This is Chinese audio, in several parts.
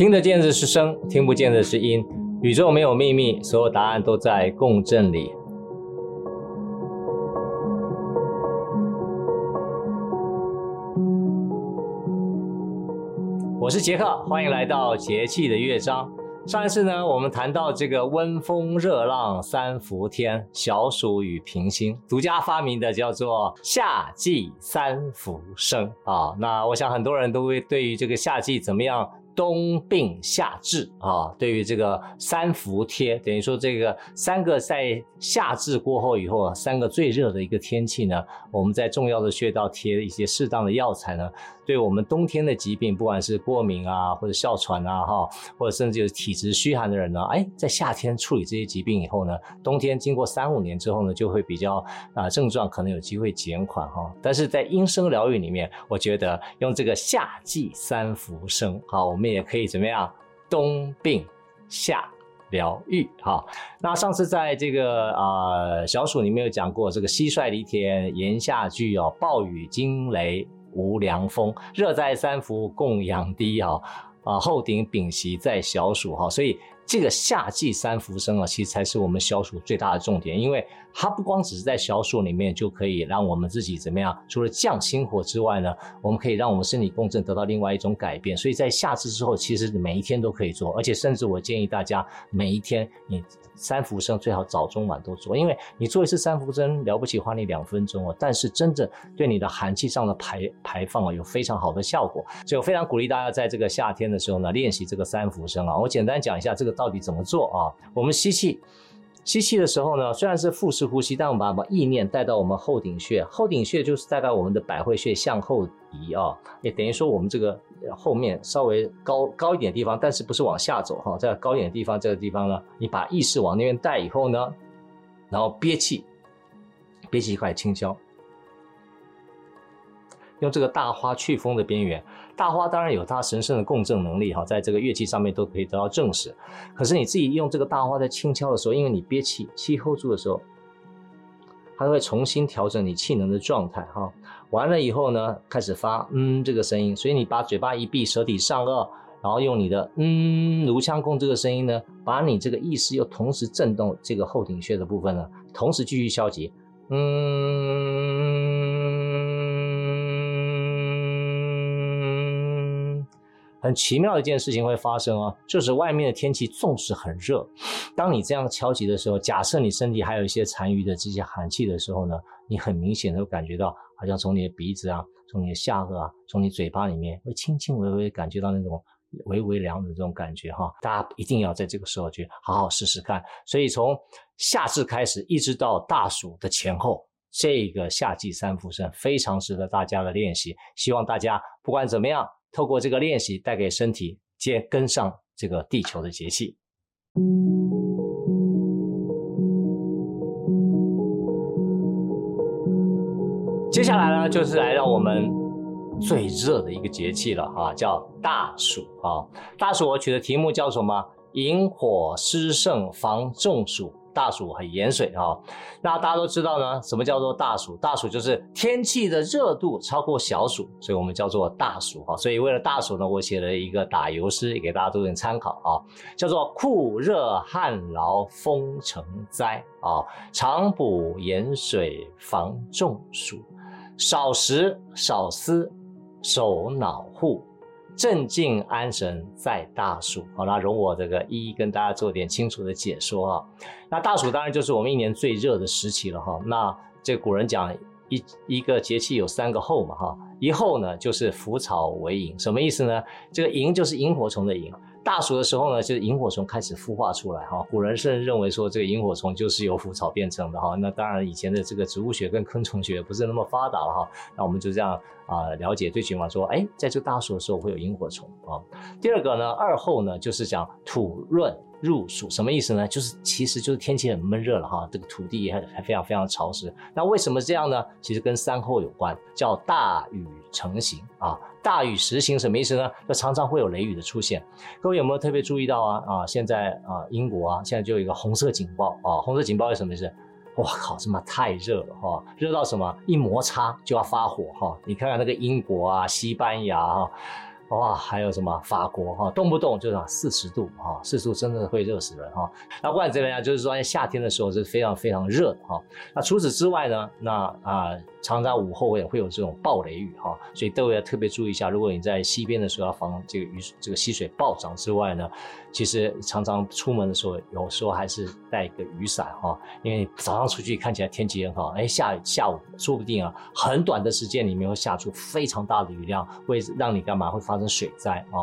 听得见的是声，听不见的是音。宇宙没有秘密，所有答案都在共振里。我是杰克，欢迎来到节气的乐章。上一次呢，我们谈到这个温风热浪三伏天，小暑与平星，独家发明的叫做夏季三伏生啊。那我想很多人都会对于这个夏季怎么样？冬病夏治啊，对于这个三伏贴，等于说这个三个在夏至过后以后啊，三个最热的一个天气呢，我们在重要的穴道贴一些适当的药材呢，对我们冬天的疾病，不管是过敏啊，或者哮喘啊，哈，或者甚至有体质虚寒的人呢，哎，在夏天处理这些疾病以后呢，冬天经过三五年之后呢，就会比较啊、症状可能有机会减缓哈。但是在音声疗愈里面，我觉得用这个夏季三伏生，好，我们也可以怎么样？冬病夏疗愈哈。那上次在这个啊、呃、小暑里面有讲过，这个蟋蟀离田，炎夏具有暴雨惊雷。无凉风，热在三伏供养低哈啊，后顶丙烯在小暑哈，所以这个夏季三伏生啊，其实才是我们小暑最大的重点，因为它不光只是在小暑里面就可以让我们自己怎么样，除了降心火之外呢，我们可以让我们身体共振得到另外一种改变，所以在夏至之后，其实每一天都可以做，而且甚至我建议大家每一天你。三伏生最好早中晚都做，因为你做一次三伏生了不起，花你两分钟哦，但是真正对你的寒气上的排排放啊有非常好的效果，所以我非常鼓励大家在这个夏天的时候呢练习这个三伏生啊。我简单讲一下这个到底怎么做啊？我们吸气。吸气的时候呢，虽然是腹式呼吸，但我们把把意念带到我们后顶穴，后顶穴就是带到我们的百会穴向后移啊，也等于说我们这个后面稍微高高一点的地方，但是不是往下走哈，在高一点的地方，这个地方呢，你把意识往那边带以后呢，然后憋气，憋气一块轻敲。用这个大花去风的边缘，大花当然有它神圣的共振能力哈，在这个乐器上面都可以得到证实。可是你自己用这个大花在轻敲的时候，因为你憋气，气 hold 住的时候，它会重新调整你气能的状态哈。完了以后呢，开始发嗯这个声音，所以你把嘴巴一闭，舌体上颚，然后用你的嗯颅腔共这个声音呢，把你这个意识又同时震动这个后顶穴的部分呢，同时继续消极嗯。很奇妙的一件事情会发生啊，就是外面的天气纵使很热，当你这样敲击的时候，假设你身体还有一些残余的这些寒气的时候呢，你很明显的会感觉到，好像从你的鼻子啊，从你的下颚啊，从你嘴巴里面，会轻轻微微感觉到那种微微凉的这种感觉哈。大家一定要在这个时候去好好试试看。所以从夏至开始，一直到大暑的前后，这个夏季三伏生非常值得大家的练习。希望大家不管怎么样。透过这个练习，带给身体接跟上这个地球的节气。接下来呢，就是来到我们最热的一个节气了哈，叫大暑啊。大暑我取的题目叫什么？引火湿盛，防中暑。大暑很盐水啊，那大家都知道呢，什么叫做大暑？大暑就是天气的热度超过小暑，所以我们叫做大暑哈。所以为了大暑呢，我写了一个打油诗给大家做点参考啊，叫做酷热旱涝风成灾啊，常补盐水防中暑，少食少思守脑户。镇静安神在大暑，好，那容我这个一一跟大家做点清楚的解说啊。那大暑当然就是我们一年最热的时期了哈。那这古人讲一一个节气有三个候嘛哈，一候呢就是腐草为萤，什么意思呢？这个萤就是萤火虫的萤。大暑的时候呢，就是萤火虫开始孵化出来哈。古人甚至认为说，这个萤火虫就是由腐草变成的哈。那当然，以前的这个植物学跟昆虫学不是那么发达了哈。那我们就这样啊了解，最起码说，哎，在这大暑的时候会有萤火虫啊。第二个呢，二后呢，就是讲土润入暑，什么意思呢？就是其实就是天气很闷热了哈，这个土地也还还非常非常潮湿。那为什么这样呢？其实跟三候有关，叫大雨成形啊。大雨时行什么意思呢？那常常会有雷雨的出现。各位有没有特别注意到啊？啊，现在啊，英国啊，现在就有一个红色警报啊。红色警报是什么意思？哇靠，这么太热了哈，热、到什么？一摩擦就要发火哈、你看看那个英国啊、西班牙啊，哇，还有什么法国哈，动不动就是四十度哈，四十度真的会热死人哈。那不管怎么样，就是说在夏天的时候是非常非常热的哈。那除此之外呢，那啊。常常午后也会有这种暴雷雨哈，所以都要特别注意一下。如果你在溪边的时候要防这个雨，这个溪水暴涨之外呢，其实常常出门的时候，有时候还是带一个雨伞哈，因为早上出去看起来天气很好，哎，下下午说不定啊，很短的时间里面会下出非常大的雨量，会让你干嘛？会发生水灾啊。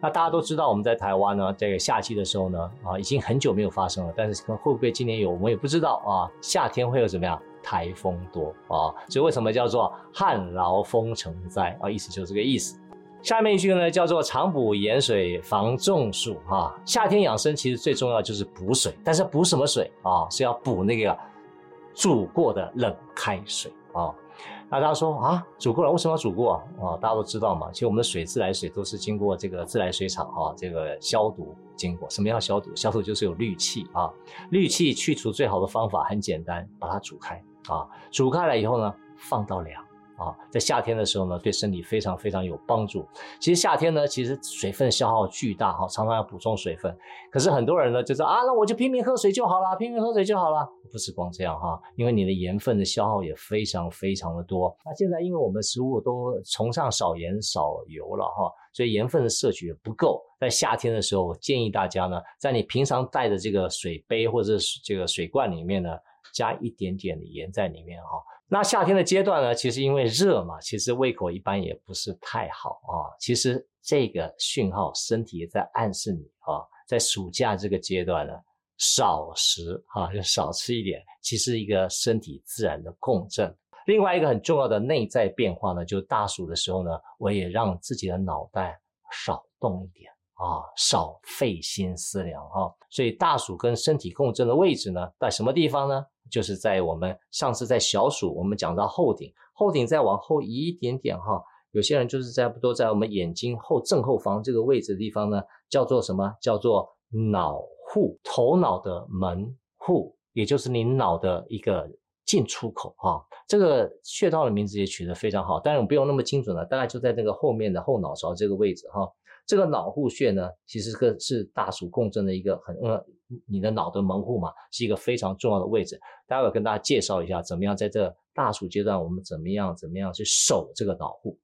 那大家都知道我们在台湾呢，这个夏季的时候呢，啊，已经很久没有发生了，但是会不会今年有，我们也不知道啊。夏天会有怎么样？台风多啊，所以为什么叫做旱涝丰成灾啊？意思就是这个意思。下面一句呢，叫做常补盐水防中暑啊。夏天养生其实最重要就是补水，但是补什么水啊？是要补那个煮过的冷开水啊。那大家说啊，煮过了为什么要煮过啊？大家都知道嘛，其实我们的水自来水都是经过这个自来水厂啊，这个消毒经过。什么叫消毒？消毒就是有氯气啊，氯气去除最好的方法很简单，把它煮开。啊，煮开了以后呢，放到凉啊，在夏天的时候呢，对身体非常非常有帮助。其实夏天呢，其实水分消耗巨大哈，常常要补充水分。可是很多人呢，就说啊，那我就拼命喝水就好了，拼命喝水就好了。不是光这样哈，因为你的盐分的消耗也非常非常的多。那现在因为我们食物都崇尚少盐少油了哈，所以盐分的摄取也不够。在夏天的时候，我建议大家呢，在你平常带的这个水杯或者是这个水罐里面呢。加一点点的盐在里面哈。那夏天的阶段呢，其实因为热嘛，其实胃口一般也不是太好啊。其实这个讯号，身体也在暗示你啊，在暑假这个阶段呢，少食哈，就少吃一点，其实一个身体自然的共振。另外一个很重要的内在变化呢，就大暑的时候呢，我也让自己的脑袋少动一点。啊，少费心思量啊，所以大暑跟身体共振的位置呢，在什么地方呢？就是在我们上次在小暑，我们讲到后顶，后顶再往后移一点点哈。有些人就是在不多在我们眼睛后正后方这个位置的地方呢，叫做什么？叫做脑户，头脑的门户，也就是你脑的一个进出口哈。这个穴道的名字也取得非常好，当然不用那么精准了，大概就在那个后面的后脑勺这个位置哈。这个脑户穴呢，其实是是大暑共振的一个很呃，你的脑的门户嘛，是一个非常重要的位置。待会跟大家介绍一下，怎么样在这大暑阶段，我们怎么样怎么样去守这个脑户。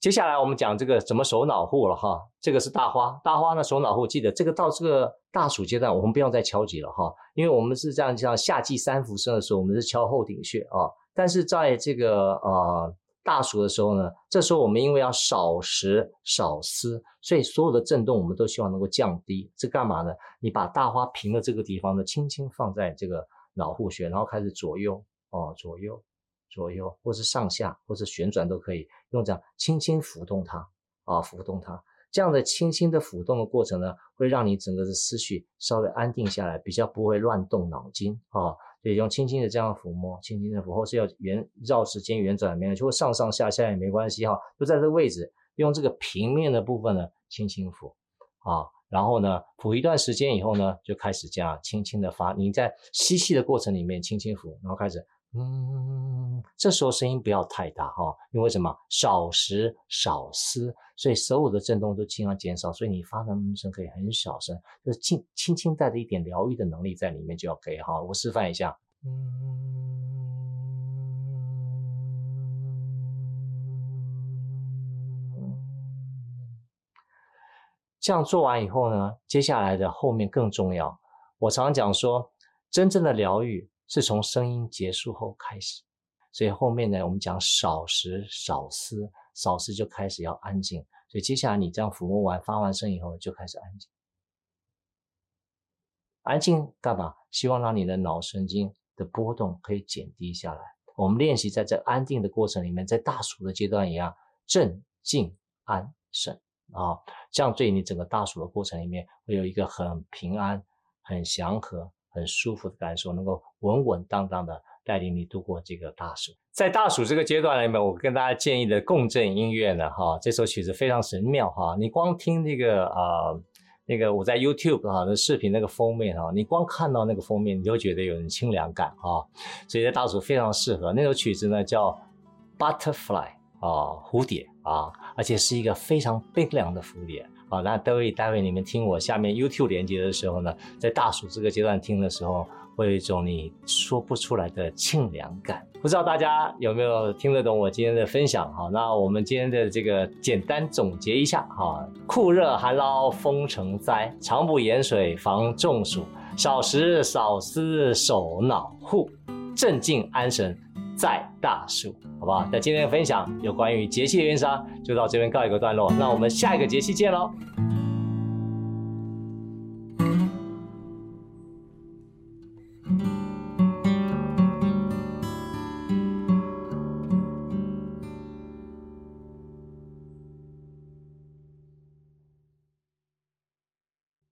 接下来我们讲这个怎么守脑户了哈。这个是大花，大花呢守脑户，记得这个到这个大暑阶段，我们不用再敲击了哈，因为我们是这样像夏季三伏生的时候，我们是敲后顶穴啊，但是在这个呃。大暑的时候呢，这时候我们因为要少食少思，所以所有的震动我们都希望能够降低。这干嘛呢？你把大花瓶的这个地方呢，轻轻放在这个脑户穴，然后开始左右哦，左右左右，或是上下，或是旋转都可以，用这样轻轻抚动它啊，抚动它。这样的轻轻的抚动的过程呢，会让你整个的思绪稍微安定下来，比较不会乱动脑筋啊。所以用轻轻的这样抚摸，轻轻的抚，或是要圆绕时间圆转面，就会上上下下也没关系哈，就在这个位置，用这个平面的部分呢，轻轻抚啊，然后呢，抚一段时间以后呢，就开始这样轻轻的发，你在吸气的过程里面轻轻抚，然后开始。嗯，这时候声音不要太大哈，因为什么？少食少思，所以所有的震动都尽量减少，所以你发的声可以很小声，就是轻轻轻带着一点疗愈的能力在里面就 OK 哈。我示范一下，嗯，这样做完以后呢，接下来的后面更重要。我常讲说，真正的疗愈。是从声音结束后开始，所以后面呢，我们讲少食少思，少思就开始要安静。所以接下来你这样抚摸完、发完声以后，就开始安静。安静干嘛？希望让你的脑神经的波动可以减低下来。我们练习在这安定的过程里面，在大暑的阶段一样，镇静安神啊，这样对你整个大暑的过程里面会有一个很平安、很祥和。很舒服的感受，能够稳稳当当的带领你度过这个大暑。在大暑这个阶段里面，我跟大家建议的共振音乐呢，哈，这首曲子非常神妙哈。你光听那个啊、那个我在 YouTube 哈的视频那个封面哈，你光看到那个封面，你就觉得有清凉感哈。所以在大暑非常适合。那首曲子呢叫 Butterfly 啊，蝴蝶啊，而且是一个非常冰凉的蝴蝶啊。那各位待会你们听我下面 YouTube 连接的时候呢，在大暑这个阶段听的时候，会有一种你说不出来的清凉感。不知道大家有没有听得懂我今天的分享？哈，那我们今天的这个简单总结一下哈：酷热寒劳风成灾，常补盐水防中暑，少食少思守脑户，镇静安神在大暑，好不好？那今天的分享有关于节气的运势就到这边告一个段落，那我们下一个节气见喽。